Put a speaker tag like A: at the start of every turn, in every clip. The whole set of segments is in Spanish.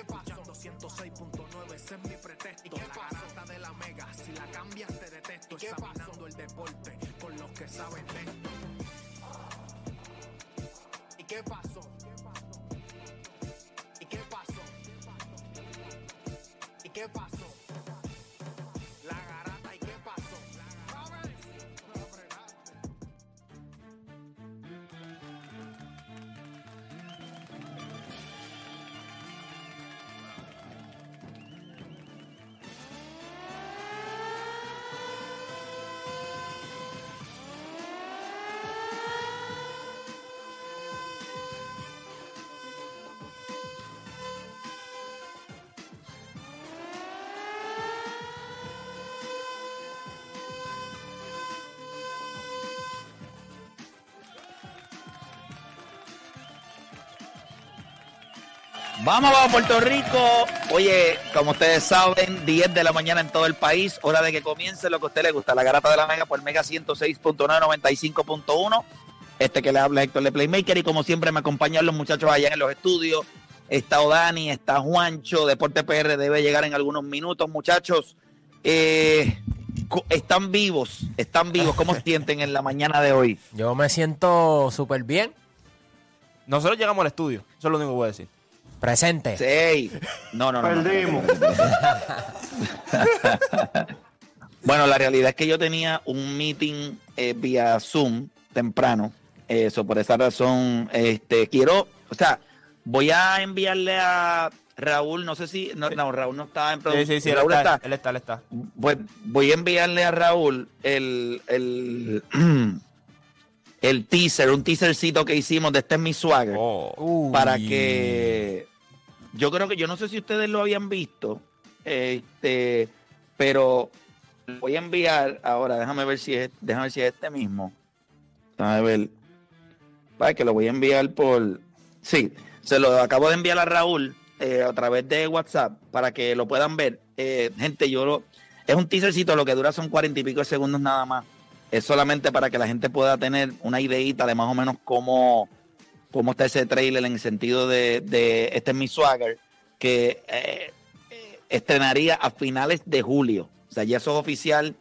A: qué pasó? 106.9, ese es mi pretexto. ¿Y qué la garata de la mega, si la cambias te detesto. ¿Y qué Examinando el deporte con los que saben de esto. ¿Y qué pasó? ¿Y qué pasó? ¿Y qué pasó? La
B: Vamos, vamos, Puerto Rico. Oye, como ustedes saben, 10 de la mañana en todo el país. Hora de que comience lo que a usted le gusta. La garata de la Mega por Mega 106.9, 95.1. Este que le habla Héctor de Playmaker. Y como siempre, me acompañan los muchachos allá en los estudios. Está Odani, está Juancho. Deporte PR debe llegar en algunos minutos, muchachos. Eh, están vivos, están vivos. ¿Cómo se sienten en la mañana de hoy?
C: Yo me siento súper bien.
D: Nosotros llegamos al estudio. Eso es lo único que voy a decir.
C: Presente.
B: Sí. No, no, no.
E: Perdimos.
B: Bueno, la realidad es que yo tenía un meeting eh, vía Zoom temprano. Eso, por esa razón, este, quiero, o sea, voy a enviarle a Raúl, no sé si, no, no, Raúl no está en
D: Sí,
B: producción.
D: sí, sí. Él
B: Raúl
D: está. Él está, él está.
B: Pues voy a enviarle a Raúl el, el, el teaser, un teasercito que hicimos de este es mi swagger
D: Oh.
B: Para que yo creo que yo no sé si ustedes lo habían visto este pero voy a enviar ahora déjame ver si es déjame ver si es este mismo. Déjame ver. Para que lo voy a enviar por sí se lo acabo de enviar a Raúl eh, a través de WhatsApp para que lo puedan ver. Eh, gente yo lo es un teasercito lo que dura son cuarenta y pico de segundos nada más. Es solamente para que la gente pueda tener una ideita de más o menos cómo cómo está ese trailer en el sentido de, de este es mi swagger, que eh, eh, estrenaría a finales de julio. O sea, ya eso es oficial.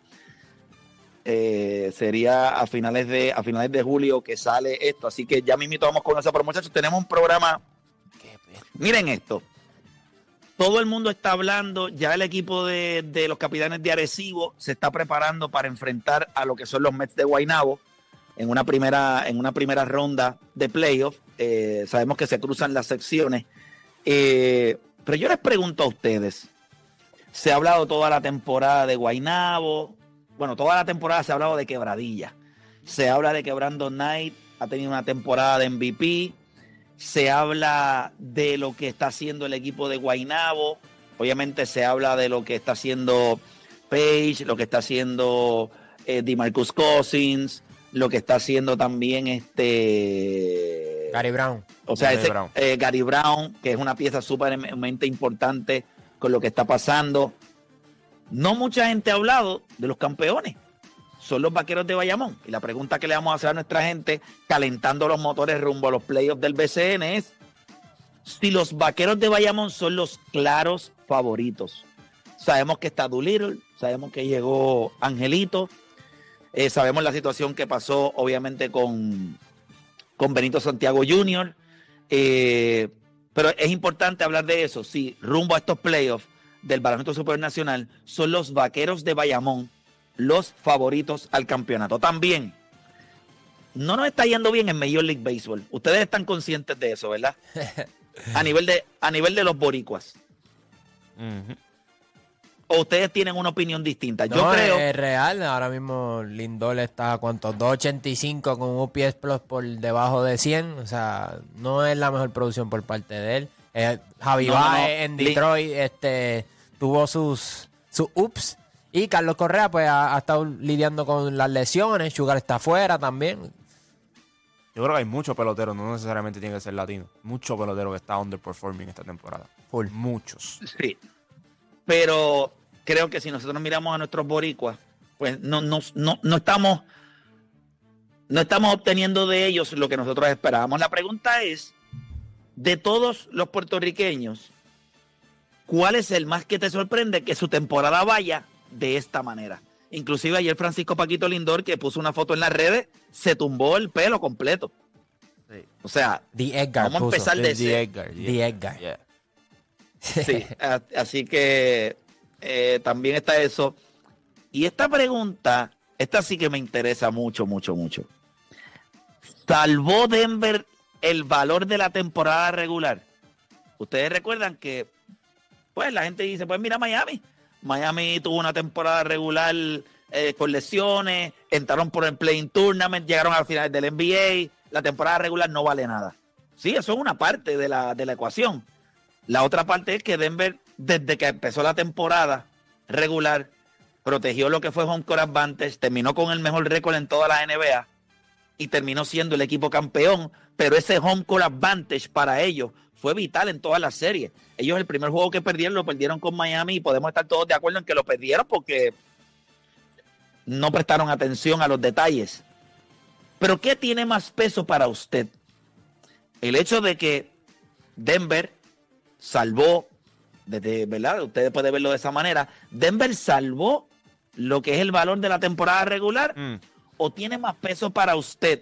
B: Eh, sería a finales de a finales de julio que sale esto. Así que ya mismito vamos con eso. Pero muchachos, tenemos un programa. Miren esto. Todo el mundo está hablando, ya el equipo de, de los capitanes de Arecibo se está preparando para enfrentar a lo que son los Mets de Guaynabo en una primera, en una primera ronda de playoff. Eh, sabemos que se cruzan las secciones. Eh, pero yo les pregunto a ustedes, se ha hablado toda la temporada de Guaynabo, bueno, toda la temporada se ha hablado de Quebradilla. Se habla de que Brandon Knight ha tenido una temporada de MVP. Se habla de lo que está haciendo el equipo de Guaynabo. Obviamente se habla de lo que está haciendo Page, lo que está haciendo eh, DeMarcus Cousins, lo que está haciendo también este
C: Gary Brown.
B: o sea,
D: Gary
B: ese,
D: Brown.
B: eh, Gary Brown, que es una pieza sumamente importante con lo que está pasando. No mucha gente ha hablado de los campeones. Son los vaqueros de Bayamón. Y la pregunta que le vamos a hacer a nuestra gente, calentando los motores rumbo a los playoffs del BCN, es si los vaqueros de Bayamón son los claros favoritos. Sabemos que está Doolittle, sabemos que llegó Angelito, eh, sabemos la situación que pasó, obviamente, con, con Benito Santiago Jr. Eh, pero es importante hablar de eso. Sí, rumbo a estos playoffs del Baloncesto Supernacional, son los vaqueros de Bayamón los favoritos al campeonato. También, no nos está yendo bien en Major League Baseball. Ustedes están conscientes de eso, ¿verdad? A nivel de, a nivel de los boricuas.
D: Ujú.
B: ¿O ustedes tienen una opinión distinta? Yo
C: No,
B: creo.
C: Es real. Ahora mismo Lindol está, ¿cuántos? 2.85 con un UPS Plus por debajo de 100. O sea, no es la mejor producción por parte de él. Eh, Javi
B: No, no, no.
C: Baez en
B: Lin-
C: Detroit este, tuvo sus, sus ups. Y Carlos Correa pues ha, ha estado lidiando con las lesiones. Sugar está afuera también.
D: Yo creo que hay muchos peloteros, no necesariamente tiene que ser latino. Mucho pelotero que está underperforming esta temporada.
C: Full.
D: Muchos.
B: Sí. Pero creo que si nosotros miramos a nuestros boricuas, pues no, no, no, no estamos no estamos obteniendo de ellos lo que nosotros esperábamos. La pregunta es, de todos los puertorriqueños, ¿cuál es el más que te sorprende que su temporada vaya de esta manera? Inclusive ayer Francisco Paquito Lindor, que puso una foto en las redes, se tumbó el pelo completo.
D: Sí.
B: O sea,
C: The Edgar.
B: Vamos a
C: puso.
B: empezar de
D: The
B: ese.
D: Edgar.
C: The Edgar.
D: Yeah.
B: Sí, así que eh, también está eso. Y esta pregunta, esta sí que me interesa mucho, mucho, mucho. ¿Salvó Denver el valor de la temporada regular? Ustedes recuerdan que, pues la gente dice, pues mira Miami. Miami tuvo una temporada regular eh, con lesiones, entraron por el Playing Tournament, llegaron al final del NBA. La temporada regular no vale nada. Sí, eso es una parte de la, de la ecuación. La otra parte es que Denver, desde que empezó la temporada regular, protegió lo que fue home court advantage, terminó con el mejor récord en toda la NBA y terminó siendo el equipo campeón, pero ese home court advantage para ellos fue vital en todas las series. Ellos el primer juego que perdieron lo perdieron con Miami y podemos estar todos de acuerdo en que lo perdieron porque no prestaron atención a los detalles. Pero ¿qué tiene más peso para usted? El hecho de que Denver salvó, desde, ¿verdad? Usted puede verlo de esa manera. Denver salvó lo que es el valor de la temporada regular
D: Mm.
B: o tiene más peso para usted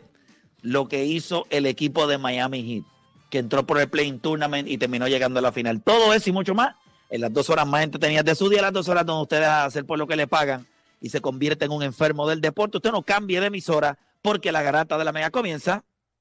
B: lo que hizo el equipo de Miami Heat, que entró por el Playing Tournament y terminó llegando a la final. Todo eso y mucho más en las dos horas más entretenidas de su día, las dos horas donde usted deja de hacer por lo que le pagan y se convierte en un enfermo del deporte. Usted no cambie de emisora porque la garata de la mega comienza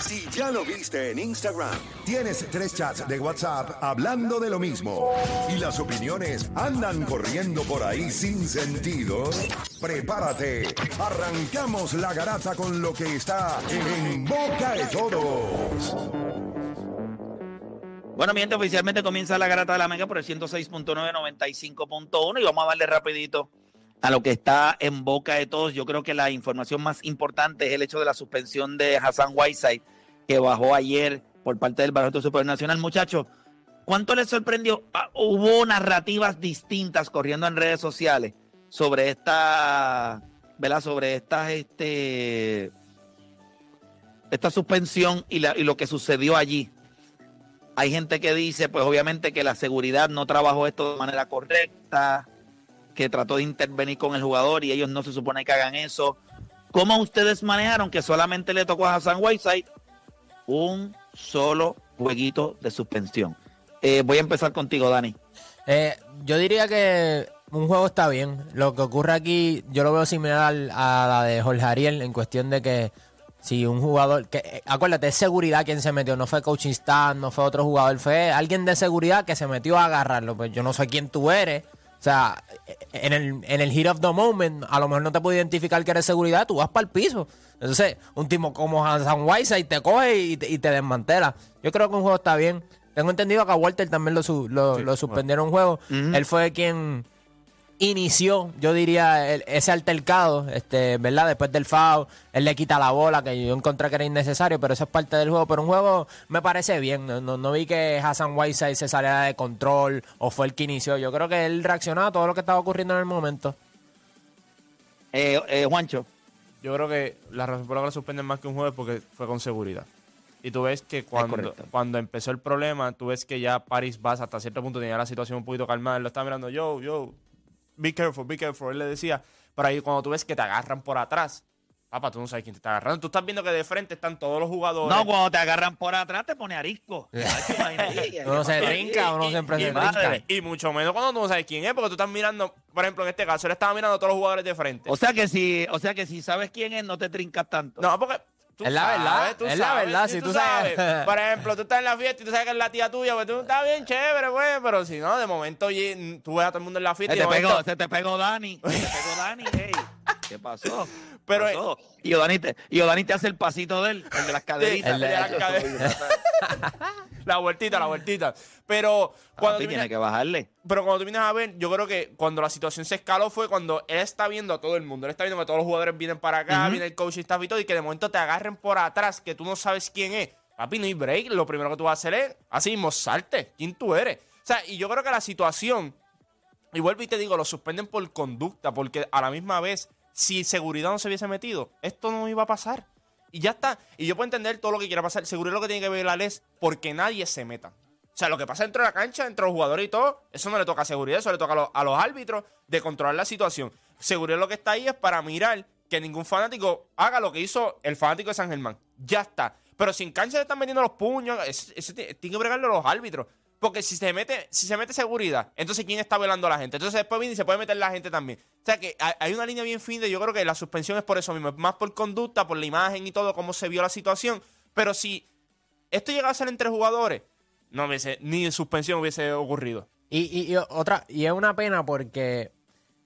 E: Si ya lo viste en Instagram, tienes tres chats de WhatsApp hablando de lo mismo. Y las opiniones andan corriendo por ahí sin sentido, prepárate. Arrancamos la garata con lo que está en boca de todos.
B: Bueno, mi gente, oficialmente comienza la garata de la mega por el 106.9, 95.1 y vamos a darle rapidito a lo que está en boca de todos. Yo creo que la información más importante es el hecho de la suspensión de Hassan Whiteside, que bajó ayer por parte del Baloncesto Supernacional. Muchachos, ¿cuánto les sorprendió? Ah, hubo narrativas distintas corriendo en redes sociales sobre esta, ¿verdad? Sobre estas, este, esta suspensión y, la- y lo que sucedió allí. Hay gente que dice, pues obviamente que la seguridad no trabajó esto de manera correcta, que trató de intervenir con el jugador y ellos no se supone que hagan eso. ¿Cómo ustedes manejaron que solamente le tocó a Hassan Whiteside un solo jueguito de suspensión? Eh, voy a empezar contigo, Dani.
C: Eh, yo diría que un juego está bien. Lo que ocurre aquí, yo lo veo similar a la de Jorge Ariel en cuestión de que si un jugador, eh, acuérdate, es seguridad quien se metió, no fue coaching staff, no fue otro jugador, fue alguien de seguridad que se metió a agarrarlo. Pues yo no sé quién tú eres. O sea, en el, en el heat of the moment, a lo mejor no te puedo identificar que eres seguridad, tú vas para el piso. Entonces, un tipo como Hassan Whiteside te coge y te, y te desmantela. Yo creo que un juego está bien. Tengo entendido que a Walter también lo, su- lo,
D: Sí,
C: lo suspendieron un juego. Él fue quien inició, yo diría, el- ese altercado, este, ¿verdad? Después del foul, él le quita la bola, que yo encontré que era innecesario, pero eso es parte del juego. Pero un juego me parece bien. No, no, no vi que Hassan Whiteside se saliera de control o fue el que inició. Yo creo que él reaccionó a todo lo que estaba ocurriendo en el momento.
B: Eh, eh, Juancho.
D: Yo creo que la razón por la que lo suspenden más que un juego es porque fue con seguridad. Y tú ves que cuando, cuando empezó el problema, tú ves que ya Paris Bass hasta cierto punto tenía la situación un poquito calmada. Él lo estaba mirando, yo, yo, be careful, be careful. Él le decía, pero ahí cuando tú ves que te agarran por atrás, papá, tú no sabes quién te está agarrando. Tú estás viendo que de frente están todos los jugadores.
B: No, cuando te agarran por atrás te pone arisco.
C: Uno se trinca, uno siempre se
D: y,
C: trinca.
D: y mucho menos cuando tú no sabes quién es, porque tú estás mirando, por ejemplo, en este caso, él estaba mirando a todos los jugadores de frente.
B: O sea que si, o sea que si sabes quién es, no te trincas tanto.
D: No, porque. Tú
C: Es la verdad,
D: tú
C: es la verdad, si tú sabes.
D: Por ejemplo, tú estás en la fiesta y tú sabes que es la tía tuya, pues tú estás bien chévere, pues, pero si no, de momento oye, tú ves a todo el mundo en la fiesta
B: Se
D: y
B: te,
D: momento.
B: pegó, se te pegó Dani. Se te pegó Dani. ey. ¿Qué pasó?
D: Pero,
B: ¿Qué pasó? Y Odani te, y Odani te hace el pasito de él, el de las caderitas.
D: el de las caderas. la vueltita, la vueltita. Pero cuando,
B: Papi,
D: tú
B: tiene que bajarle.
D: pero cuando tú vienes a ver, yo creo que cuando la situación se escaló fue cuando él está viendo a todo el mundo. Él está viendo que todos los jugadores vienen para acá, viene el coach y staff y todo, y que de momento te agarren por atrás, que tú no sabes quién es. Papi, no hay break. Lo primero que tú vas a hacer es, así mismo, salte. ¿Quién tú eres? O sea, y yo creo que la situación, y vuelvo y te digo, lo suspenden por conducta, porque a la misma vez, si seguridad no se hubiese metido, esto no iba a pasar. Y ya está. Y yo puedo entender todo lo que quiera pasar. Seguridad lo que tiene que ver la es porque nadie se meta. O sea, lo que pasa dentro de la cancha, entre los jugadores y todo, eso no le toca a seguridad, eso le toca a los, árbitros de controlar la situación. Seguridad lo que está ahí es para mirar que ningún fanático haga lo que hizo el fanático de San Germán. Ya está. Pero si en cancha le están metiendo los puños, eso, eso tiene tiene que bregarlo los árbitros. Porque si se mete, si se mete seguridad, entonces ¿quién está velando a la gente? Entonces después viene y se puede meter la gente también. O sea que hay- una línea bien fina yo creo que la suspensión es por eso mismo, más por conducta, por la imagen y todo, cómo se vio la situación. Pero si esto llegaba a ser entre jugadores, no hubiese, ni suspensión hubiese ocurrido.
C: Y, y- y otra, y es una pena porque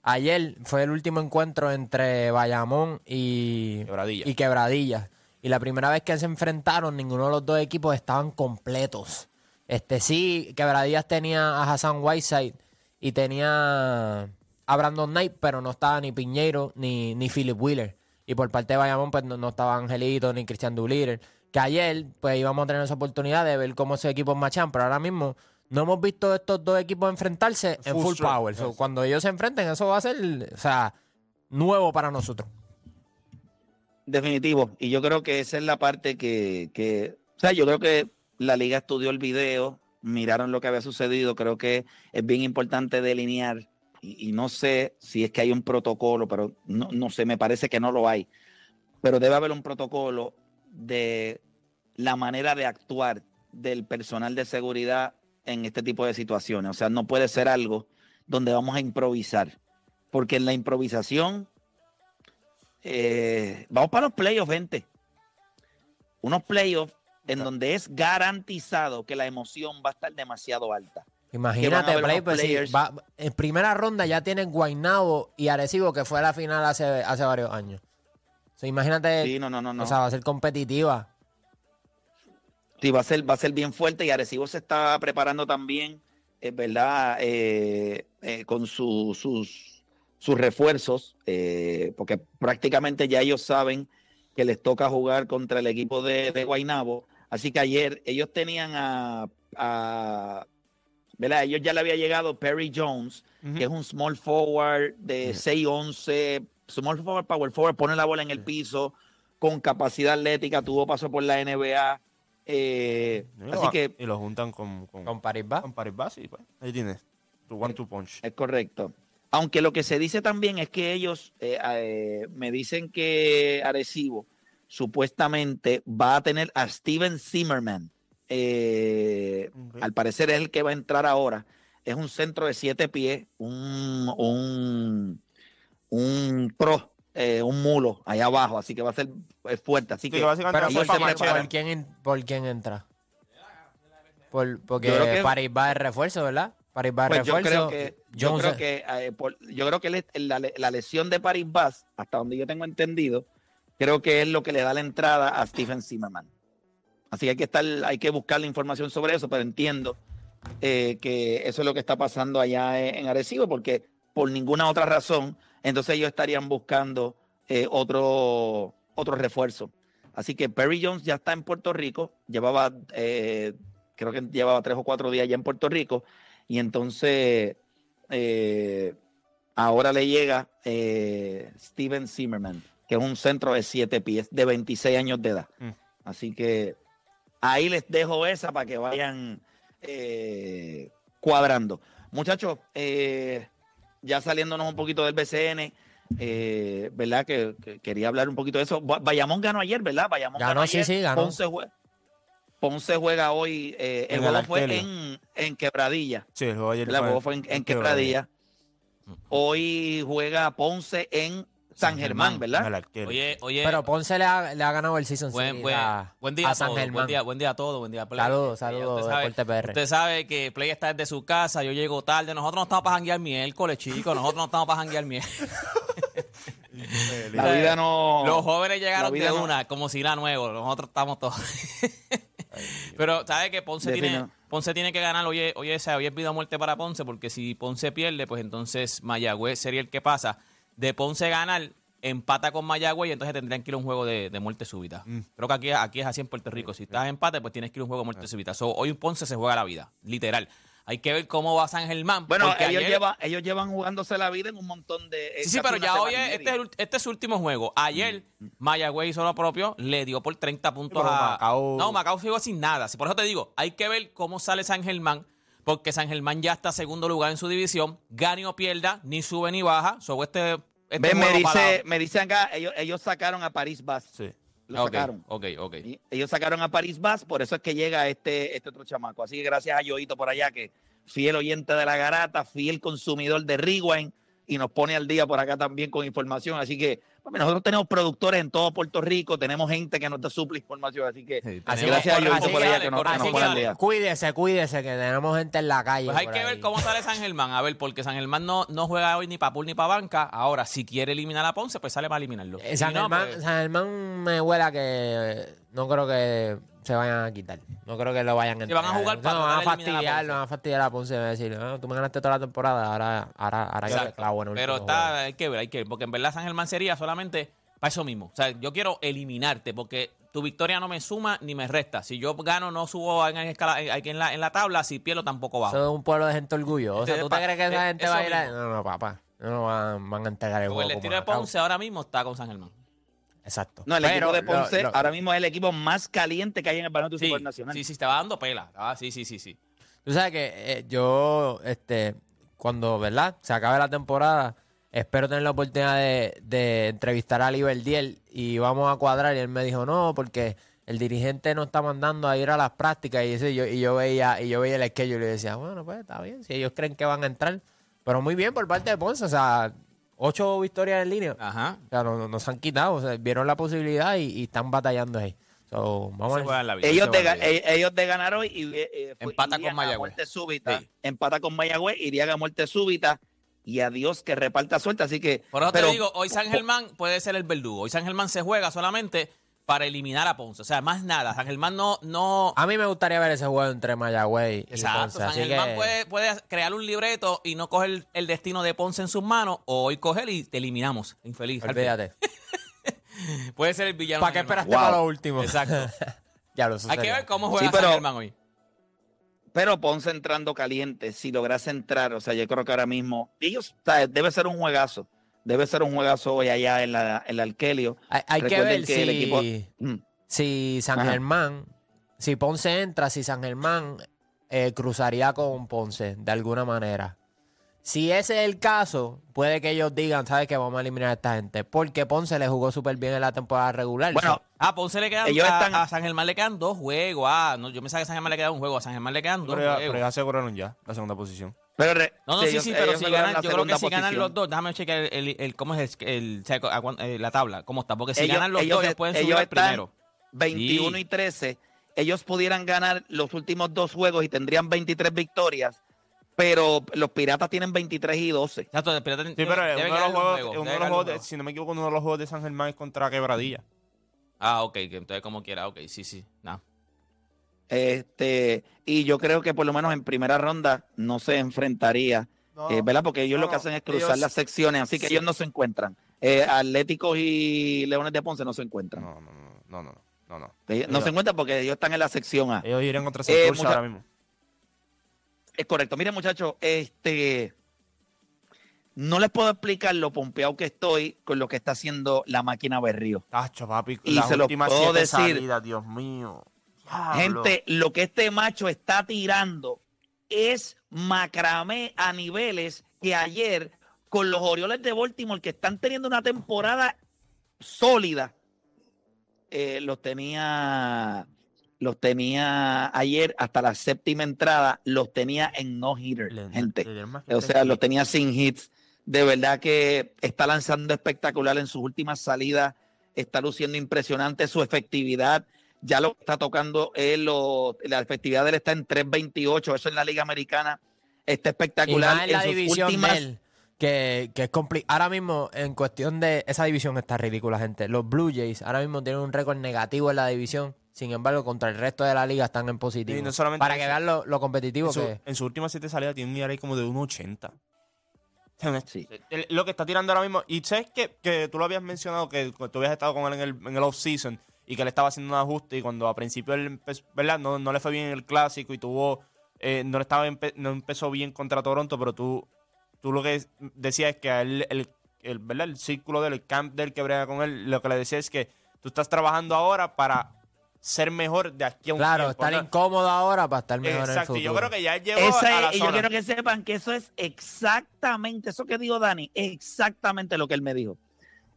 C: ayer fue el último encuentro entre Bayamón y
D: Quebradilla.
C: y Quebradilla. Y la primera vez que se enfrentaron, ninguno de los dos equipos estaban completos. Este sí, Quebradillas tenía a Hassan Whiteside y tenía a Brandon Knight, pero no estaba ni Piñeiro ni, ni Philip Wheeler. Y por parte de Bayamón, pues no, no estaba Angelito ni Christian Doolittle. Que ayer, pues íbamos a tener esa oportunidad de ver cómo esos equipos machan, pero ahora mismo no hemos visto estos dos equipos enfrentarse en
D: Full
C: full
D: strength,
C: power. So,
D: yes.
C: cuando ellos se enfrenten, eso va a ser, o sea, nuevo para nosotros.
B: Definitivo. Y yo creo que esa es la parte que, que, o sea, yo creo que la liga estudió el video, miraron lo que había sucedido. Creo que es bien importante delinear. Y, no sé si es que hay un protocolo, pero no, no sé, me parece que no lo hay. Pero debe haber un protocolo de la manera de actuar del personal de seguridad en este tipo de situaciones. O sea, no puede ser algo donde vamos a improvisar. Porque en la improvisación eh, vamos para los playoffs, gente. Unos playoffs en donde es garantizado que la emoción va a estar demasiado alta.
C: Imagínate, Play, pues, si
B: players.
C: va- en primera ronda ya tienen Guaynabo y Arecibo, que fue a la final hace, hace varios años. O sea, imagínate,
B: Sí, no, no, no, no.
C: o sea, va a ser competitiva.
B: Sí, va a ser, va a ser bien fuerte y Arecibo se está preparando también, es verdad, eh, eh, con su- sus, sus refuerzos, eh, porque prácticamente ya ellos saben que les toca jugar contra el equipo de, de Guaynabo. Así que ayer ellos tenían a, a- ¿verdad? Ellos ya le había llegado Perry Jones, que es un small forward de 6'11, small forward, power forward, pone la bola en el piso, con capacidad atlética, tuvo paso por la NBA. eh,
D: Y
B: así
D: lo-
B: que
D: Y lo juntan con, con,
C: Con París va.
D: con Paribas y pues, ahí tienes tu one two punch.
B: es correcto. Aunque lo que se dice también es que ellos eh, eh, me dicen que Arecibo supuestamente va a tener a Steven Zimmerman. eh. Al parecer es el que va a entrar ahora. Es un centro de siete pies, un, un, un pro, eh, un mulo allá abajo, así que va a ser eh, fuerte. Así
D: Sí,
B: que
C: Pero ¿por, por quién, por quién entra? Por, porque
B: Yo creo que-
C: París va de refuerzo, ¿verdad? París va de
B: Pues yo
C: refuerzo.
B: creo que yo creo que eh, por- yo creo que le- la, la lesión de Paris Bass, hasta donde yo tengo entendido, creo que es lo que le da la entrada a Stephen Zimmerman. Así que hay que estar, hay que buscar la información sobre eso, pero entiendo eh, que eso es lo que está pasando allá en, Arecibo, porque por ninguna otra razón, entonces ellos estarían buscando eh, otro, otro refuerzo. Así que Perry Jones ya está en Puerto Rico, llevaba, eh, creo que llevaba tres o cuatro días ya en Puerto Rico, y entonces eh, ahora le llega Steven Zimmerman, que es un centro de siete pies, de 26 años de edad.
D: Mm.
B: Así que ahí les dejo esa para que vayan eh, cuadrando. Muchachos, eh, ya saliéndonos un poquito del BCN, eh, ¿verdad? Que, que quería hablar un poquito de eso. Ba- Bayamón ganó ayer, ¿verdad? Bayamón
C: Ganó, sí,
B: ayer.
C: sí, ganó.
B: Ponce, jue- Ponce juega hoy. eh, el
D: En
B: juego fue en, en Quebradilla.
D: Sí, el juego ayer
B: El juego fue en, en Quebradilla. Hoy juega Ponce en San Germán, ¿verdad?
F: Oye, oye,
C: Pero Ponce le ha, le ha ganado el Season
F: buen, buen,
C: a,
F: buen día
C: a
F: a
C: San
F: todos.
C: Germán.
F: Buen día, buen día a todos, buen día a Play.
C: Saludos, saludos,
F: usted sabe-
C: Deporte PR.
F: Usted sabe que Play está desde su casa, yo llego tarde. Nosotros no estamos para janguear miércoles, chicos. Nosotros no estamos para janguear miércoles.
B: La vida no.
F: Los jóvenes llegaron de
B: no-
F: una, como si era nuevo. Nosotros estamos todos. Pero, ¿sabes que Ponce tiene, Ponce tiene que ganar? Oye, oye, esa, hoy es vida o muerte para Ponce, porque si Ponce pierde, pues entonces Mayagüez sería el que pasa. De Ponce ganar, empata con Mayagüez y entonces tendrían que ir a un juego de, de muerte súbita. Creo que aquí, aquí es así en Puerto Rico. Si estás en empate, pues tienes que ir a un juego de muerte súbita. So, hoy Ponce se juega la vida, literal. Hay que ver cómo va San Germán.
B: Bueno,
F: porque
B: ellos,
F: ayer-
B: llevan, ellos llevan jugándose la vida en un montón de.
F: Sí, sí,
B: casi
F: pero ya hoy es, este, es
B: media.
F: el- este es su último juego. Ayer Mayagüez hizo lo propio, le dio por 30 puntos a
D: Macao-
F: No, Macao fue sin nada. Sí, Por eso te digo, hay que ver cómo sale San Germán, porque San Germán ya está segundo lugar en su división, gane o pierda, ni sube ni baja. So, este, este
B: Ve, me, dice, me dicen acá, ellos, ellos sacaron a París Bas.
D: Sí.
B: Lo sacaron.
F: Ok, ok.
B: Y Ellos sacaron a París Bas, por eso es que llega este, este otro chamaco. Así que gracias a Yoito por allá, que fiel oyente de la garata, fiel consumidor de Rewind, y nos pone al día por acá también con información. Así que nosotros tenemos productores en todo Puerto Rico, tenemos gente que nos da suple información. Así que
F: Sí,
B: así gracias a
F: así
B: por
F: que
B: allá
F: dale,
B: que nos, que nos día.
C: cuídese, cuídese, que tenemos gente en la calle.
F: Pues hay que
C: ahí.
F: ver cómo sale San Germán. A ver, porque San Germán no, no juega hoy ni para pool ni para banca. Ahora, si quiere eliminar a Ponce, pues sale para eliminarlo.
C: Eh,
F: Si
C: San,
F: no,
C: Germán,
F: pues-
C: San Germán me huela que eh, no creo que se vayan a quitar. No creo que lo vayan a
F: Que van a
C: entregar.
F: jugar para
C: No, van a fastidiar, lo van a fastidiar a Ponce. Van a decir, "Ah, tú me ganaste toda la temporada, ahora, ahora, ahora yo te
F: Exacto.
C: clavo en el
F: Pero está,
C: juego".
F: hay que ver, hay que ver. Porque en verdad San Germán sería solamente para eso mismo. O sea, yo quiero eliminarte porque tu victoria no me suma ni me resta. Si yo gano, no subo en, la escala- en- aquí en, la, en la tabla. Si pierdo, tampoco bajo.
C: Eso es un pueblo de gente orgullosa.
F: Este,
C: ¿Tú
F: pa-
C: te crees que esa
F: eh,
C: gente va a ir a.? No, no, papá. No van, van a entregar el
F: Porque
C: juego.
F: el estilo de. Ponce ahora mismo está con San Germán.
C: Exacto.
B: No, el
C: Pero
B: equipo de
C: lo-
B: Ponce
C: lo-
B: ahora mismo es el equipo más caliente que hay en el baloncesto
F: Sí,
B: internacional.
F: sí, sí, estaba dando pela. Ah, sí, sí, sí, sí.
C: Tú sabes que eh, yo, este, cuando, ¿verdad? Se acabe la temporada, espero tener la oportunidad de, de entrevistar a Liberdiel y vamos a cuadrar. Y él me dijo, no, porque el dirigente no está mandando a ir a las prácticas. Y, yo, y yo veía y yo veía el schedule y le decía, bueno, pues está bien, si ellos creen que van a entrar. Pero muy bien por parte de Ponce, o sea, ocho victorias en línea.
F: Ajá.
C: O sea, no, no- no se han quitado, o sea, vieron la posibilidad y, y están batallando ahí. So, vamos a
F: la vida.
B: Ellos
F: se
B: de,
F: juega en
B: ga-
F: la vida.
B: eh, ellos de ganar hoy y eh, eh,
F: Empata con Mayagüez.
B: a muerte súbita,
F: Sí.
B: empata con Mayagüez, irían a muerte súbita y a Dios que reparta suerte, así que
F: Por eso
B: pero-
F: te digo, hoy San Germán puede ser el verdugo. Hoy San Germán se juega solamente para eliminar a Ponce. O sea, más nada. San Germán no... no
C: A mí me gustaría ver ese juego entre Mayagüey y
F: Exacto,
C: Ponce,
F: San
C: así
F: Germán
C: que-
F: puede, puede crear un libreto y no coger el, el destino de Ponce en sus manos, o hoy coger y te eliminamos. Infeliz.
C: Olvídate.
F: Puede ser el villano.
C: ¿Para qué esperaste
B: Wow.
C: para lo último?
F: Exacto.
C: ya lo
F: Hay que ver cómo juega
B: Sí, pero-
F: San Germán hoy.
B: Pero Ponce entrando caliente, si lograse entrar, o sea, yo creo que ahora mismo, ellos, debe ser un juegazo, debe ser un juegazo hoy allá en la, en la Alquelio.
C: Hay, hay que ver
B: que
C: si,
B: el equipo- Mm.
C: si San
B: Ajá.
C: Germán, si Ponce entra, si San Germán eh, cruzaría con Ponce de alguna manera. Si ese es el caso, puede que ellos digan, ¿sabes qué? Vamos a eliminar a esta gente. Porque Ponce le jugó súper bien en la temporada regular.
B: Bueno,
F: Ah, Ponce le quedan.
B: Ellos
F: a,
B: están-
F: a San Germán le quedan dos juegos. Ah, no, yo me sabía que a San Germán le queda un juego. A San Germán le quedan dos
D: Pero ya,
F: juegos.
D: pero ya aseguraron ya la segunda posición.
B: pero re-
F: No, no, sí,
B: ellos-
F: sí, pero si ganan, yo creo que si ganan los dos, déjame chequear el, el- el- cómo es el, a eh, la tabla, cómo está, porque si
B: Ellos-
F: ganan los
B: ellos
F: dos, ellos pueden subir al
B: están-
F: primero.
B: 21
F: Sí.
B: y 13, ellos pudieran ganar los últimos dos juegos y tendrían 23 victorias, pero los Piratas tienen 23 y 12.
F: Exacto, pero
D: Sí, pero
F: debe
D: uno de los juegos,
F: juego,
D: uno
F: debe
D: de los juegos si no me equivoco, uno de los juegos de San Germán es contra Quebradilla.
F: Ah, ok, que entonces como quiera, ok, sí, sí, no.
B: Este, y yo creo que por lo menos en primera ronda no se enfrentaría, eh, ¿verdad? Porque ellos
D: no,
B: lo que
D: no,
B: hacen es cruzar
D: ellos-
B: las secciones, así que
D: sí.
B: ellos no se encuentran. Eh, Atléticos y Leones de Ponce no se encuentran.
D: No, no, no, no, no, no, no.
B: Ellos no se encuentran porque ellos están en la sección A.
D: Ellos irían contra
B: Eh,
D: Santurce
B: mucha-
D: ahora mismo.
B: Es correcto. Miren, muchachos, este. No les puedo explicar lo pompeado que estoy con lo que está haciendo la máquina Berrío.
D: Tacho, papi,
B: Y
D: las
B: se lo puedo decir.
D: salidas, Dios mío. Diablo.
B: Gente, lo que este macho está tirando es macramé a niveles que ayer con los Orioles de Baltimore que están teniendo una temporada sólida, eh, los tenía los tenía ayer hasta la séptima entrada, los tenía en no hitter,
D: Le-
B: gente.
D: le
B: O sea, los tenía sin hits. De verdad que está lanzando espectacular en sus últimas salidas. Está luciendo impresionante su efectividad. Ya lo que está tocando lo, la efectividad de él está en 3.28. Eso en la Liga Americana está
C: Y
B: espectacular.
C: más en la
B: sus
C: división
B: últimas-
C: él, que, que es complicado. Ahora mismo, en cuestión de esa división está ridícula, gente. Los Blue Jays ahora mismo tienen un récord negativo en la división. Sin embargo, contra el resto de la liga están en positivo.
D: Y no solamente
C: Para que
D: eso.
C: vean lo, lo competitivo
D: En su,
C: que es.
D: en sus últimas siete salidas tiene un ERA como de 1.80. O sea,
B: Sí.
D: Lo que está tirando ahora mismo. Y sabes que, que tú lo habías mencionado, que tú habías estado con él en el, en el off-season y que él estaba haciendo un ajuste. Y cuando a principio él empezó, ¿verdad? No, no le fue bien en el clásico y tuvo. eh, no, le estaba empe- no empezó bien contra Toronto, pero tú, tú lo que decías es que a él, el, el, ¿verdad? el círculo del camp del que brega con él, lo que le decía es que tú estás trabajando ahora para ser mejor de aquí a un
C: Claro,
D: tiempo,
C: estar
D: ¿no?
C: incómodo ahora para estar mejor
D: Exacto,
C: en
D: y
C: el
D: yo
C: futuro.
D: creo que ya llegó
B: Esa
D: a la
B: es- y yo
D: zona.
B: quiero que sepan que eso es exactamente, eso que dijo Dani, exactamente lo que él me dijo.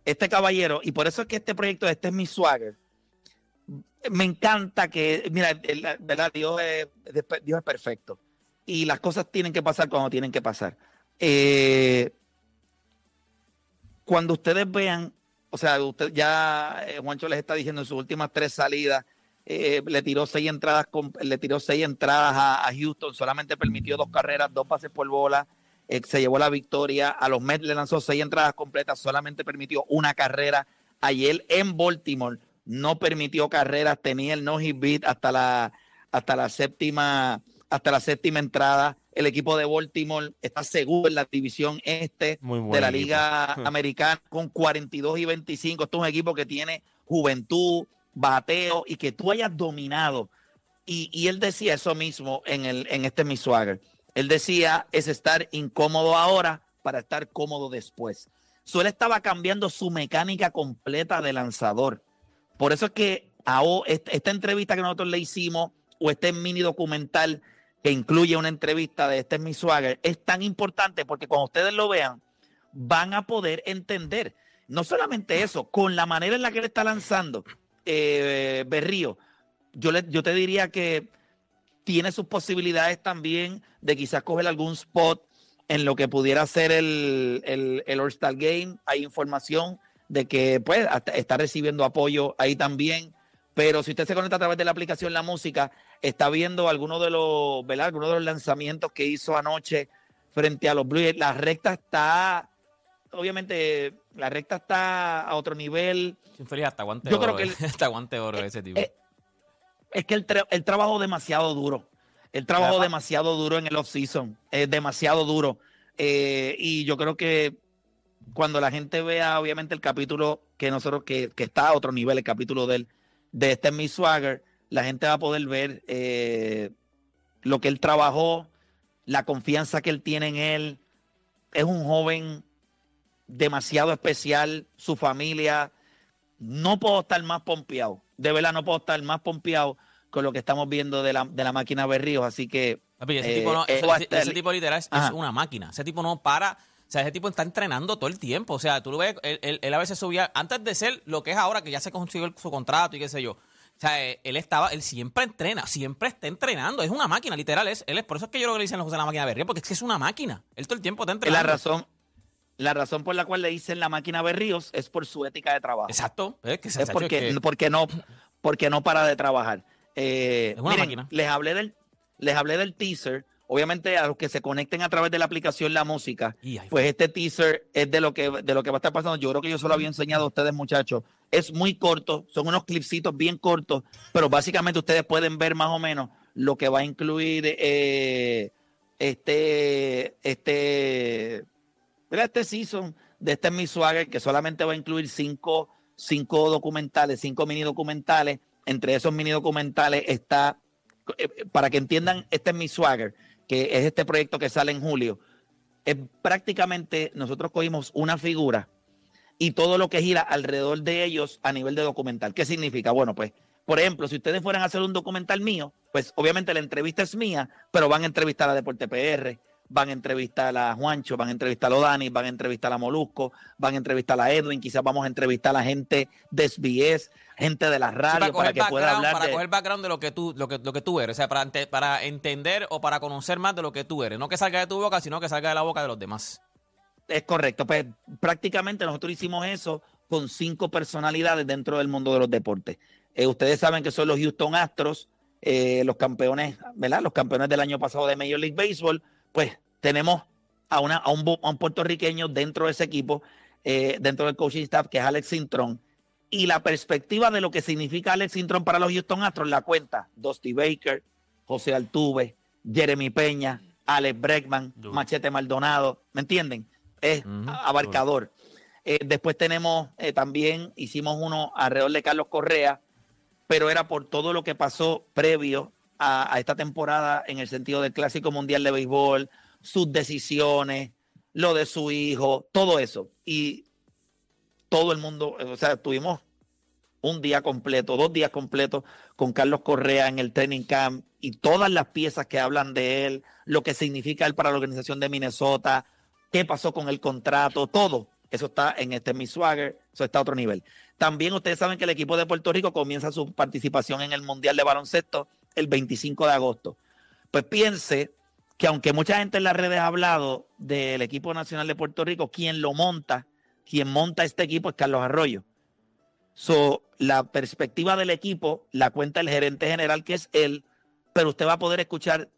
B: Este caballero, y por eso es que este proyecto, este es mi swagger. Me encanta que, mira, ¿verdad? Dios es, Dios es perfecto. Y las cosas tienen que pasar cuando tienen que pasar. Eh, cuando ustedes vean, o sea, usted ya, eh, Juancho les está diciendo en sus últimas tres salidas, eh, le tiró seis entradas, con- le tiró seis entradas a, a Houston, solamente permitió dos carreras, dos pases por bola, eh, se llevó la victoria. A los Mets le lanzó seis entradas completas, solamente permitió una carrera. Ayer en Baltimore no permitió carreras, tenía el no hit beat hasta la hasta la séptima hasta la séptima entrada. El equipo de Baltimore está seguro en la división este de la
D: equipo.
B: Liga Americana con 42 y 25. Esto es un equipo que tiene juventud, bateo y que tú hayas dominado. Y, y él decía eso mismo en, el, en este Miss Swagger. Él decía, es estar incómodo ahora para estar cómodo después. So, él estaba cambiando su mecánica completa de lanzador. Por eso es que AO, esta, entrevista que nosotros le hicimos, o este mini documental que incluye una entrevista de este Miss Swagger, es tan importante porque cuando ustedes lo vean, van a poder entender. No solamente eso, con la manera en la que él está lanzando eh, Berrío, yo, le, yo te diría que tiene sus posibilidades también de quizás coger algún spot en lo que pudiera ser el, el, el All-Star Game. Hay información de que pues está recibiendo apoyo ahí también. Pero si usted se conecta a través de la aplicación La Música, está viendo algunos de los. Algunos de los lanzamientos que hizo anoche frente a los Blues. La recta está, obviamente, la recta está a otro nivel.
F: Hasta guante
B: Yo
F: oro.
B: creo que
F: eh. hasta guante oro ese tipo.
B: eh, Es que el, tra- el trabajo demasiado duro. El trabajo demasiado duro en el off-season. Es demasiado duro. Eh, y yo creo que cuando la gente vea, obviamente, el capítulo que nosotros, que, que está a otro nivel, el capítulo del, de este Miss Swagger, la gente va a poder ver eh, lo que él trabajó, la confianza que él tiene en él. Es un joven demasiado especial, su familia. No puedo estar más pompeado. De verdad, no puedo estar más pompeado con lo que estamos viendo de la, de la máquina Berríos. Así que
F: Papi, ese,
B: eh,
F: tipo no-
B: eh,
F: ese- tipo literal es, es una máquina. Ese tipo no para. O sea, ese tipo está entrenando todo el tiempo. O sea, tú lo ves, él, él- él a veces subía, antes de ser lo que es ahora, que ya se consiguió su contrato y qué sé yo. O sea, eh, él estaba, él siempre entrena, siempre está entrenando. Es una máquina, literal. Es, él es, por eso es que yo creo que le dicen los José la máquina de Berrío, porque es que es una máquina. Él todo el tiempo está
B: es
F: entrenando.
B: la razón. La razón por la cual le dicen la máquina Berríos es por su ética de trabajo.
F: Exacto. Es, que,
B: es
F: Sacho,
B: porque,
F: es que-
B: porque no porque no para de trabajar. Eh,
F: Es una
B: miren,
F: máquina.
B: les hablé del les hablé del teaser. Obviamente a los que se conecten a través de la aplicación La Música,
F: Y
B: pues este teaser es de lo que de lo que va a estar pasando. Yo creo que yo se lo había enseñado a ustedes, muchachos. Es muy corto, son unos clipsitos bien cortos, pero básicamente ustedes pueden ver más o menos lo que va a incluir eh, este este ¿verdad? este season de este Miss Swagger que solamente va a incluir cinco, cinco documentales, cinco mini documentales. Entre esos mini documentales está, eh, para que entiendan, este Miss Swagger, que es este proyecto que sale en julio. Es prácticamente, nosotros cogimos una figura y todo lo que gira alrededor de ellos a nivel de documental. ¿Qué significa? Bueno, pues, por ejemplo, si ustedes fueran a hacer un documental mío, pues obviamente la entrevista es mía, pero van a entrevistar a Deporte PR, van a entrevistar a Juancho, van a entrevistar a Dani, van a entrevistar a Molusco, van a entrevistar a Edwin, quizás vamos a entrevistar a la gente de SBS, gente de la
F: Sí,
B: radio, para, que pueda hablar
F: para
B: de...
F: coger background de lo que tú, lo que, lo que tú eres, o sea, para, para entender o para conocer más de lo que tú eres. No que salga de tu boca, sino que salga de la boca de los demás.
B: Es correcto, pues prácticamente nosotros hicimos eso con cinco personalidades dentro del mundo de los deportes. Eh, ustedes saben que son los Houston Astros, eh, los campeones, ¿verdad? Los campeones del año pasado de Major League Baseball. Pues tenemos a, una, a, un, bo- a un puertorriqueño dentro de ese equipo, eh, dentro del coaching staff, que es Alex Sintrón. Y la perspectiva de lo que significa Alex Sintrón para los Houston Astros la cuenta Dusty Baker, José Altuve, Jeremy Peña, Alex Bregman. Machete Maldonado, ¿me entienden? Es abarcador. Eh, después tenemos eh, también, hicimos uno alrededor de Carlos Correa, pero era por todo lo que pasó previo a, esta temporada en el sentido del Clásico Mundial de Béisbol, sus decisiones, lo de su hijo, todo eso. Y todo el mundo, o sea, tuvimos un día completo, dos días completos con Carlos Correa en el training camp y todas las piezas que hablan de él, lo que significa él para la organización de Minnesota, qué pasó con el contrato, todo. Eso está en este Miss Swagger, eso está a otro nivel. También ustedes saben que el equipo de Puerto Rico comienza su participación en el Mundial de Baloncesto el 25 de agosto. Pues piense que aunque mucha gente en las redes ha hablado del equipo nacional de Puerto Rico, quien lo monta, quien monta este equipo es Carlos Arroyo. So, la perspectiva del equipo la cuenta el gerente general, que es él, pero usted va a poder escuchar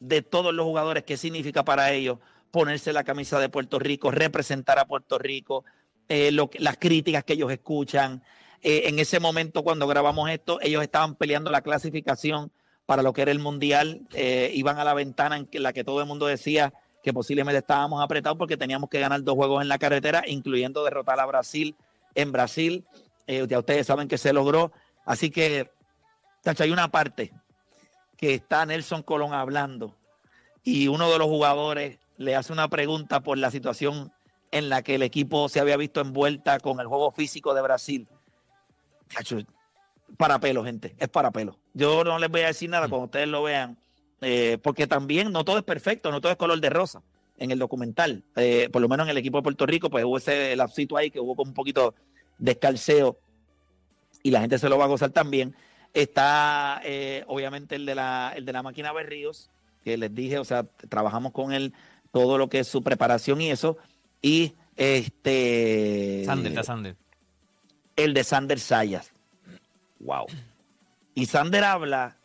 B: de todos los jugadores qué significa para ellos ponerse la camisa de Puerto Rico, representar a Puerto Rico, eh, lo las críticas que ellos escuchan. Eh, en ese momento, cuando grabamos esto, ellos estaban peleando la clasificación para lo que era el Mundial. eh, iban a la ventana en la que todo el mundo decía que posiblemente estábamos apretados porque teníamos que ganar dos juegos en la carretera, incluyendo derrotar a Brasil en Brasil. Eh, ya ustedes saben que se logró. Así que, tacho, hay una parte que está Nelson Colón hablando y uno de los jugadores le hace una pregunta por la situación en la que el equipo se había visto envuelta con el juego físico de Brasil. Para pelo, gente, es para pelo. Yo no les voy a decir nada cuando ustedes lo vean, eh, porque también no todo es perfecto, no todo es color de rosa en el documental. Eh, por lo menos en el equipo de Puerto Rico, pues hubo ese lapsito ahí que hubo como un poquito de escalceo y la gente se lo va a gozar también. Está eh, obviamente el de la el de la máquina Berríos, que les dije, o sea, trabajamos con él todo lo que es su preparación y eso. Y este
F: Sander, está Sander.
B: El de Sander Sayas. Wow. Y Sander habla.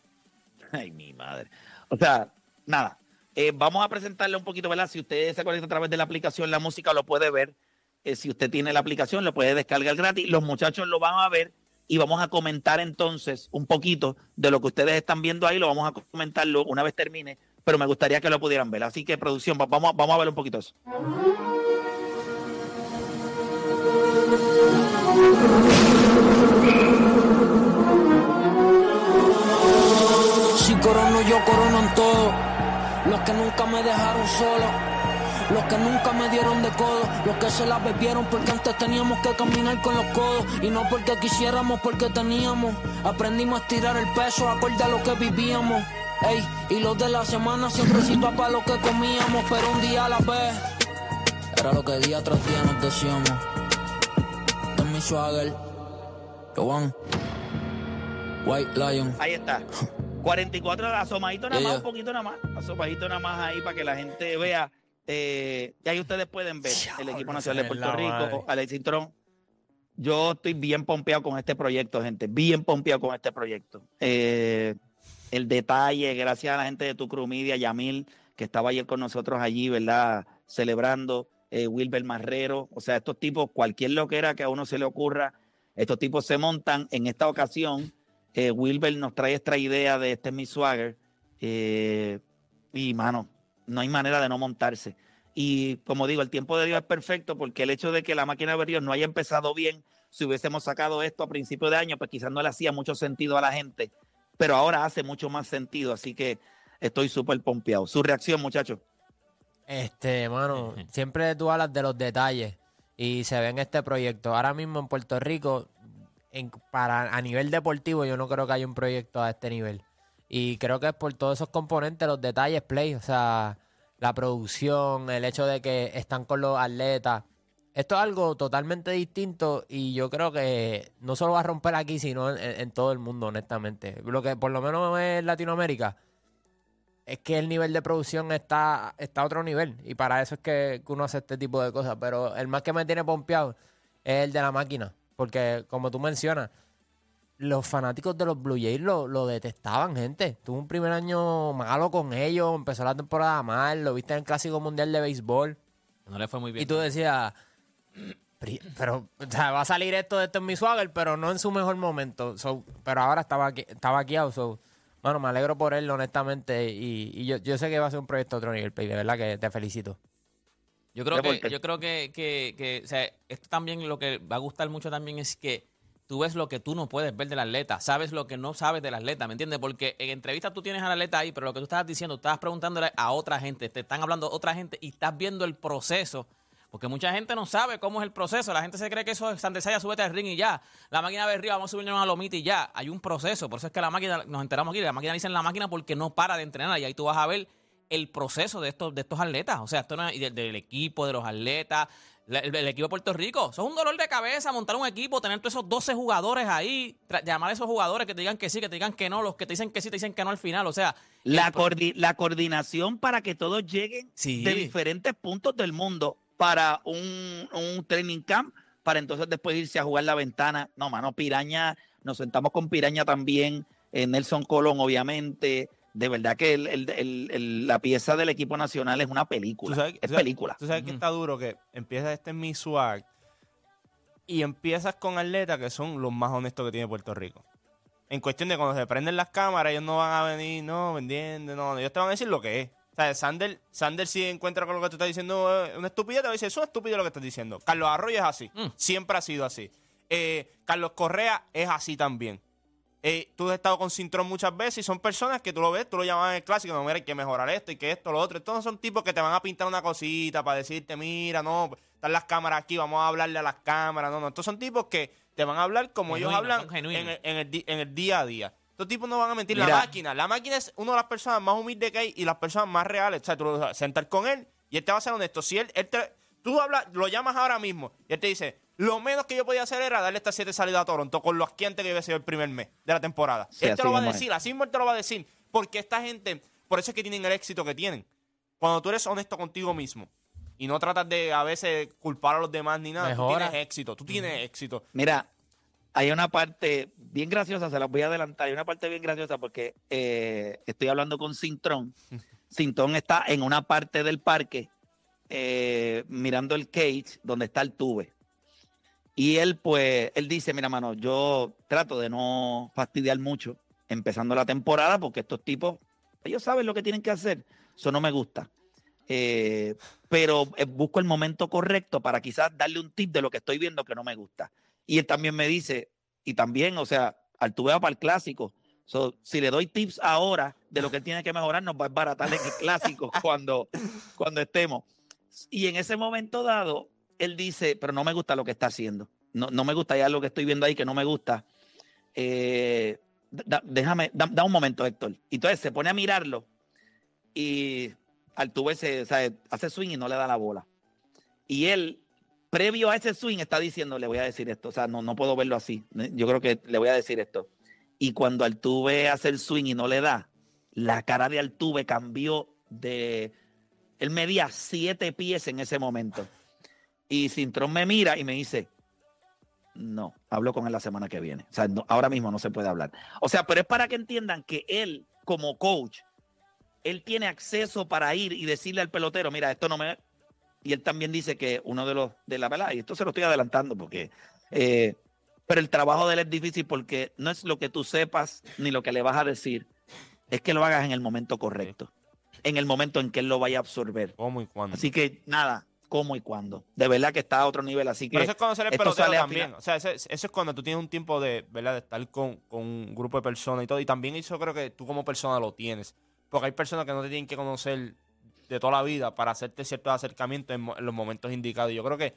B: Ay, mi madre. O sea, nada. Eh, vamos a presentarle un poquito, ¿verdad? Si usted se conecta a través de la aplicación, la música lo puede ver. Eh, si usted tiene la aplicación, lo puede descargar gratis. Los muchachos lo van a ver y vamos a comentar entonces un poquito de lo que ustedes están viendo ahí. Lo vamos a comentarlo una vez termine, pero me gustaría que lo pudieran ver. Así que, producción, va- vamos, vamos a ver un poquito eso.
G: Si corono yo coronan todo. Los que nunca me dejaron solo. Los que nunca me dieron de codo. Los que se la bebieron porque antes teníamos que caminar con los codos. Y no porque quisiéramos, porque teníamos. Aprendimos a tirar el peso acorde a lo que vivíamos. Ey, y los de la semana siempre citó para lo que comíamos. Pero un día a la vez. Era lo que día tras día nos decíamos. Este es mi swagger. Yo one. White Lion.
B: Ahí está. 44 asomadito nada más, un poquito nada más. Asomadito nada más ahí para que la gente vea. Eh, y ahí ustedes pueden ver el equipo nacional de Puerto Rico. Alex Cintrón. Yo estoy bien pompeado con este proyecto, gente. Bien pompeado con este proyecto. Eh, el detalle, gracias a la gente de Tu Crew Media, Yamil, que estaba ayer con nosotros allí, ¿verdad? Celebrando, eh, Wilber Marrero. O sea, estos tipos, cualquier lo que era que a uno se le ocurra, estos tipos se montan. En esta ocasión, eh, Wilber nos trae esta idea de este es mi swagger. eh, y, mano, no hay manera de no montarse. Y como digo, el tiempo de Dios es perfecto porque el hecho de que la máquina de Berríos no haya empezado bien, si hubiésemos sacado esto a principio de año, pues quizás no le hacía mucho sentido a la gente, pero ahora hace mucho más sentido, así que estoy súper pompeado. Su reacción, muchachos.
C: Este, mano, siempre tú hablas de los detalles y se ve en este proyecto. Ahora mismo en Puerto Rico, para, a nivel deportivo, yo no creo que haya un proyecto a este nivel. Y creo que es por todos esos componentes, los detalles, play, o sea, la producción, el hecho de que están con los atletas. Esto es algo totalmente distinto y yo creo que no solo va a romper aquí, sino en, todo el mundo, honestamente. Lo que por lo menos en Latinoamérica, es que el nivel de producción está, está a otro nivel. Y para eso es que uno hace este tipo de cosas. Pero el más que me tiene pompeado es el de la máquina. Porque, como tú mencionas, los fanáticos de los Blue Jays lo, lo detestaban, gente. Tuvo un primer año malo con ellos, empezó la temporada mal, lo viste en el Clásico Mundial de Béisbol.
F: No le fue muy bien.
C: Y tú decías, "Pri- pero, o sea, va a salir esto de esto en mi swagger, pero no en su mejor momento. So, pero ahora estaba aquí, estaba aquí so, bueno, me alegro por él, honestamente, y, y yo, yo sé que va a ser un proyecto otro nivel, Play, de verdad que te felicito.
F: Yo creo que, yo creo que, que, que, o sea, esto también lo que va a gustar mucho también es que tú ves lo que tú no puedes ver del atleta, sabes lo que no sabes del atleta, ¿me entiendes? Porque en entrevistas tú tienes al atleta ahí, pero lo que tú estabas diciendo, estabas preguntándole a otra gente, te están hablando otra gente y estás viendo el proceso. Porque mucha gente no sabe cómo es el proceso. La gente se cree que eso es Santesaya, súbete al ring y ya. La máquina de arriba, vamos a subirnos a lomita y ya. Hay un proceso. Por eso es que la máquina, nos enteramos aquí, la máquina dice en la máquina porque no para de entrenar. Y ahí tú vas a ver el proceso de estos, de estos atletas. O sea, esto no es- y del, del equipo, de los atletas, la- el, el equipo de Puerto Rico. Eso es un dolor de cabeza montar un equipo, tener todos esos 12 jugadores ahí, llamar a esos jugadores que te digan que sí, que te digan que no, los que te dicen que sí, te dicen que no al final. O sea,
B: La, coordi- la coordinación para que todos lleguen
F: Sí.
B: de diferentes puntos del mundo para un, un training camp, para entonces después irse a jugar la ventana. No, mano, Piraña, nos sentamos con Piraña también, eh, Nelson Colón, obviamente. De verdad que el- el- el- el- la pieza del equipo nacional es una película.
D: ¿Tú sabes-
B: es
D: tú sabes-
B: película.
D: Tú sabes que está duro que empiezas este mi swag y empiezas con atletas que son los más honestos que tiene Puerto Rico. En cuestión de cuando se prenden las cámaras, ellos no van a venir, no, vendiendo, no, ellos te van a decir lo que es. O sea, Sander, Sander si encuentra con lo que tú estás diciendo eh, una estupidez, te va a decir, eso es estúpido lo que estás diciendo. Carlos Arroyo es así,
F: Mm.
D: siempre ha sido así. Eh, Carlos Correa es así también. Eh, tú has estado con Cintrón muchas veces y son personas que tú lo ves, tú lo llamas en el clásico, no, mira, hay que mejorar esto y que esto, lo otro. Estos no son tipos que te van a pintar una cosita para decirte, mira, no, están las cámaras aquí, vamos a hablarle a las cámaras. No, no, estos son tipos que te van a hablar como ellos hablan en el, en el di- en el día a día. Estos tipos no van a mentir.
B: Mira.
D: La máquina, la máquina es una de las personas más humildes que hay y las personas más reales. O sea, tú lo vas a sentar con él y él te va a ser honesto. Si él, él te- tú hablas, lo llamas ahora mismo y él te dice, lo menos que yo podía hacer era darle estas siete salidas a Toronto con lo asquiente que iba a ser el primer mes de la temporada.
B: Sí,
D: él te lo va a decir, así mismo él te lo va a decir. Porque esta gente, por eso es que tienen el éxito que tienen. Cuando tú eres honesto contigo mismo y no tratas de a veces culpar a los demás ni nada,
C: Mejora.
D: tú tienes éxito, tú tienes éxito.
B: Mira, hay una parte bien graciosa, se las voy a adelantar. Hay una parte bien graciosa porque eh, estoy hablando con Cintrón. Cintrón está en una parte del parque eh, mirando el cage donde está el tube. Y él, pues, él dice: Mira, mano, yo trato de no fastidiar mucho empezando la temporada porque estos tipos, ellos saben lo que tienen que hacer. Eso no me gusta. Eh, pero eh, busco el momento correcto para quizás darle un tip de lo que estoy viendo que no me gusta. Y él también me dice, y también, o sea, Altuve va para el clásico. So, si le doy tips ahora de lo que él tiene que mejorar, nos va a baratar en el clásico cuando, cuando estemos. Y en ese momento dado, él dice, pero no me gusta lo que está haciendo. No, no me gusta ya lo que estoy viendo ahí, que no me gusta. Eh, da- déjame, da, da un momento, Héctor. Y entonces se pone a mirarlo y Altuve se, hace swing y no le da la bola. Y él, previo a ese swing, está diciendo, le voy a decir esto. O sea, no, no puedo verlo así. Yo creo que le voy a decir esto. Y cuando Altuve hace el swing y no le da, la cara de Altuve cambió de... Él medía siete pies en ese momento. Y Cintrón me mira y me dice, no, hablo con él la semana que viene. O sea, no- ahora mismo no se puede hablar. O sea, pero es para que entiendan que él, como coach, él tiene acceso para ir y decirle al pelotero, mira, esto no me... Y él también dice que uno de los, de la verdad, y esto se lo estoy adelantando porque... eh, pero el trabajo de él es difícil porque no es lo que tú sepas ni lo que le vas a decir, es que lo hagas en el momento correcto, en el momento en que él lo vaya a absorber.
D: ¿Cómo y cuándo?
B: Así que nada, cómo y cuándo. De verdad que está a otro nivel, así que...
D: Pero eso es cuando sale el
B: a
D: también. O sea, eso, es- eso es cuando tú tienes un tiempo de, ¿verdad? de estar con, con un grupo de personas y todo. Y también eso creo que tú como persona lo tienes. Porque hay personas que no te tienen que conocer de toda la vida para hacerte ciertos acercamientos en, los momentos indicados. Y yo creo que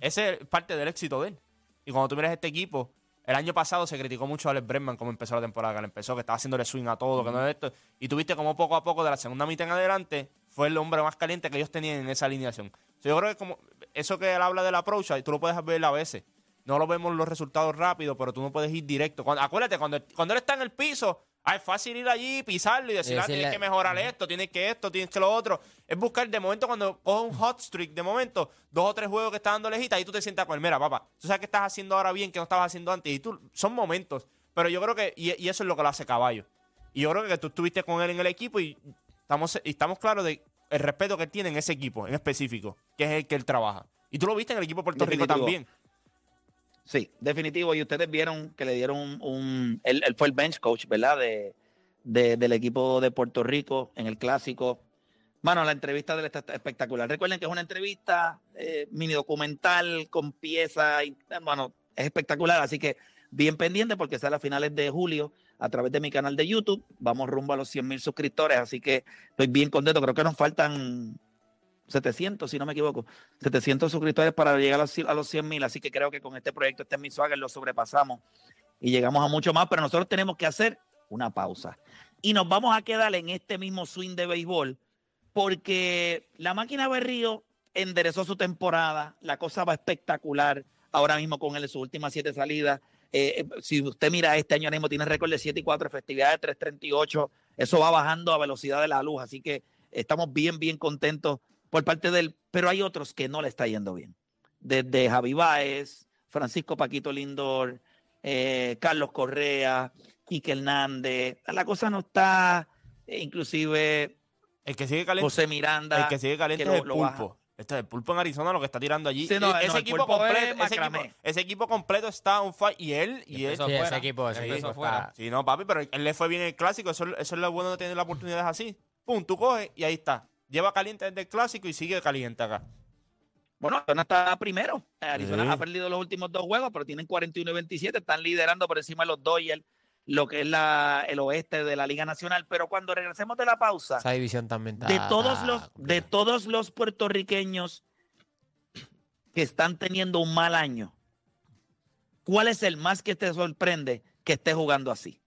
D: ese es parte del éxito de él. Y cuando tú miras este equipo, el año pasado se criticó mucho a Alex Bregman como empezó la temporada, que él empezó, que estaba haciéndole swing a todo, que no es esto. Y tú viste como poco a poco de la segunda mitad en adelante fue el hombre más caliente que ellos tenían en esa alineación. So, yo creo que como eso que él habla del approach, tú lo puedes ver a veces. No lo vemos los resultados rápidos, pero tú no puedes ir directo. Cuando- acuérdate, cuando, cuando él está en el piso, Ah, es fácil ir allí, pisarlo y decir, ah, tienes que mejorar esto, tienes que esto, tienes que lo otro. Es buscar de momento cuando coges un hot streak, de momento, dos o tres juegos que está dando lejita, y tú te sientas con él, mira, papá, tú sabes que estás haciendo ahora bien que no estabas haciendo antes. Y tú, son momentos. Pero yo creo que, y, y eso es lo que lo hace caballo. Y yo creo que tú estuviste con él en el equipo y estamos, estamos claros de el respeto que tiene en ese equipo en específico, que es el que él trabaja. Y tú lo viste en el equipo de Puerto Rico
B: Definitivo.
D: también.
B: Sí, definitivo. Y ustedes vieron que le dieron un... un- él, él fue el bench coach, ¿verdad? De, de- del equipo de Puerto Rico en el clásico. Bueno, la entrevista de él está espectacular. Recuerden que es una entrevista eh, mini documental con piezas. y, Bueno, es espectacular. Así que bien pendiente porque sale a finales de julio a través de mi canal de YouTube. Vamos rumbo a los 100 mil suscriptores. Así que estoy bien contento. Creo que nos faltan 700, si no me equivoco. 700 suscriptores para llegar a los, a los 100 mil. Así que creo que con este proyecto, este es swagger, lo sobrepasamos y llegamos a mucho más. Pero nosotros tenemos que hacer una pausa. Y nos vamos a quedar en este mismo swing de béisbol porque la máquina Berrío enderezó su temporada. La cosa va espectacular ahora mismo con él en sus últimas siete salidas. Eh, si usted mira este año mismo tiene récord de 7 y 4, efectividad de 338. Eso va bajando a velocidad de la luz. Así que estamos bien, bien contentos por parte de él. Pero hay otros que no le está yendo bien. Desde Javi Báez, Francisco Paquito Lindor, eh, Carlos Correa, Quique Hernández. La cosa no está, eh, inclusive
D: El que sigue caliente,
B: José Miranda.
D: el que sigue caliente
B: que
D: es
B: lo-
D: el
B: lo
D: pulpo. Este es el pulpo en Arizona lo que está tirando allí.
B: Sí, no,
D: E- ese,
B: no,
D: equipo completo, ese, equipo,
B: macramé.
D: ese equipo completo está on fire. Y él, y él.
C: Sí, ese equipo, ese
F: Empezó
C: equipo está-
D: Sí, no, papi, pero él le fue bien en el clásico. Eso, eso es lo bueno de tener la oportunidad así. Pum, tú coges y ahí está. Lleva caliente desde el clásico y sigue caliente acá.
B: Bueno, Arizona está primero. Arizona
D: Sí.
B: ha perdido los últimos dos juegos, pero tienen 41 y 27. Están liderando por encima de los Dodgers, lo que es la, el oeste de la Liga Nacional. Pero cuando regresemos de la pausa,
C: Esa división también está.
B: de todos los de todos los puertorriqueños que están teniendo un mal año, ¿cuál es el más que te sorprende que esté jugando así?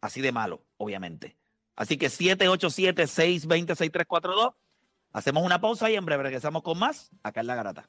B: Así de malo, obviamente. Así que 787-620-6342. Hacemos una pausa y en breve regresamos con más acá en La Garata.